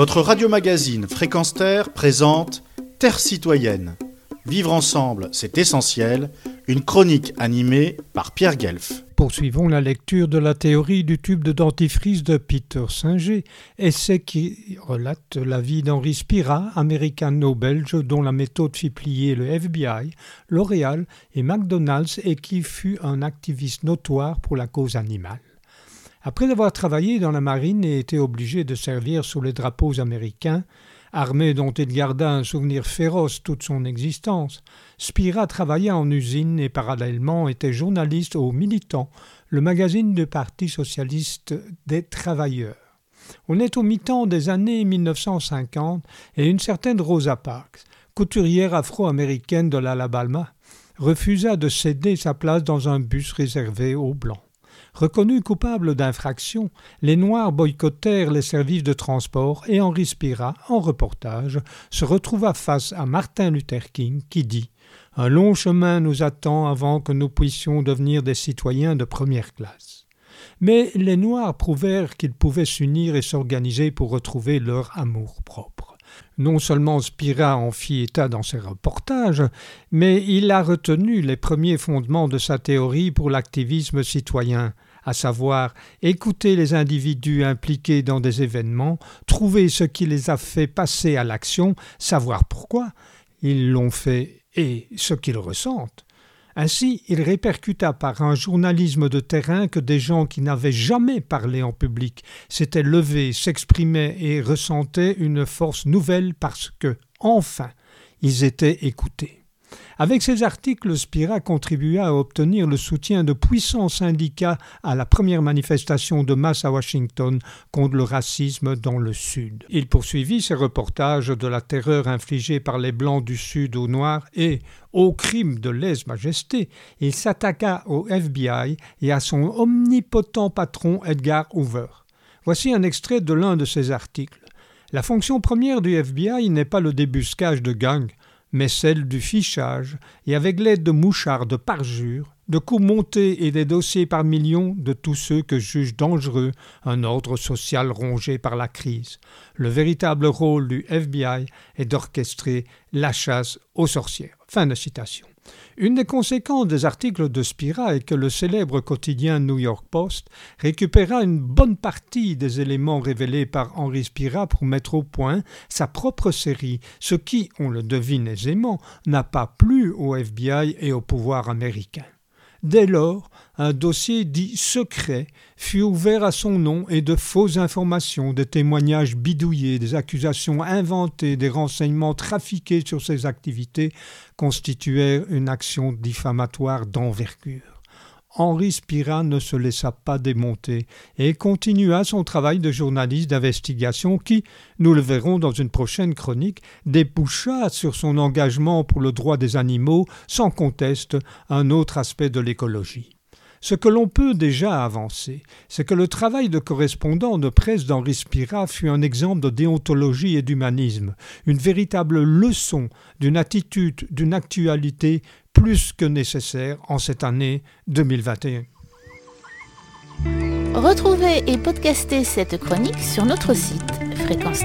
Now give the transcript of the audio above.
Votre radio-magazine Fréquence Terre présente Terre citoyenne. Vivre ensemble, c'est essentiel. Une chronique animée par Pierre Guelf. Poursuivons la lecture de la théorie du tube de dentifrice de Peter Singer, essai qui relate la vie d'Henri Spira, américano-belge dont la méthode fit plier le FBI, L'Oréal et McDonald's et qui fut un activiste notoire pour la cause animale. Après avoir travaillé dans la marine et été obligé de servir sous les drapeaux américains, armée dont il garda un souvenir féroce toute son existence, Spira travailla en usine et parallèlement était journaliste au Militant, le magazine du Parti socialiste des travailleurs. On est au mi-temps des années 1950 et une certaine Rosa Parks, couturière afro-américaine de l'Alabama, refusa de céder sa place dans un bus réservé aux Blancs. Reconnus coupables d'infraction, les Noirs boycottèrent les services de transport et Henri Spira, en reportage, se retrouva face à Martin Luther King qui dit Un long chemin nous attend avant que nous puissions devenir des citoyens de première classe. Mais les Noirs prouvèrent qu'ils pouvaient s'unir et s'organiser pour retrouver leur amour propre. Non seulement Spira en fit état dans ses reportages, mais il a retenu les premiers fondements de sa théorie pour l'activisme citoyen, à savoir écouter les individus impliqués dans des événements, trouver ce qui les a fait passer à l'action, savoir pourquoi ils l'ont fait et ce qu'ils ressentent. Ainsi, il répercuta par un journalisme de terrain que des gens qui n'avaient jamais parlé en public s'étaient levés, s'exprimaient et ressentaient une force nouvelle parce que, enfin, ils étaient écoutés. Avec ces articles, Spira contribua à obtenir le soutien de puissants syndicats à la première manifestation de masse à Washington contre le racisme dans le Sud. Il poursuivit ses reportages de la terreur infligée par les Blancs du Sud aux Noirs et, au crime de lèse-majesté, il s'attaqua au FBI et à son omnipotent patron Edgar Hoover. Voici un extrait de l'un de ses articles. La fonction première du FBI n'est pas le débuscage de gangs, mais celle du fichage, et avec l'aide de mouchards de parjure, de coups montés et des dossiers par millions de tous ceux que juge dangereux un ordre social rongé par la crise. Le véritable rôle du FBI est d'orchestrer la chasse aux sorcières. Fin de citation. Une des conséquences des articles de Spira est que le célèbre quotidien New York Post récupéra une bonne partie des éléments révélés par Henri Spira pour mettre au point sa propre série, ce qui, on le devine aisément, n'a pas plu au FBI et au pouvoir américain. Dès lors, un dossier dit secret fut ouvert à son nom et de fausses informations, des témoignages bidouillés, des accusations inventées, des renseignements trafiqués sur ses activités constituèrent une action diffamatoire d'envergure. Henri Spira ne se laissa pas démonter et continua son travail de journaliste d'investigation qui, nous le verrons dans une prochaine chronique, déboucha sur son engagement pour le droit des animaux, sans conteste un autre aspect de l'écologie. Ce que l'on peut déjà avancer, c'est que le travail de correspondant de presse d'Henri Spira fut un exemple de déontologie et d'humanisme, une véritable leçon d'une attitude, d'une actualité plus que nécessaire en cette année 2021. Retrouvez et podcastez cette chronique sur notre site fréquence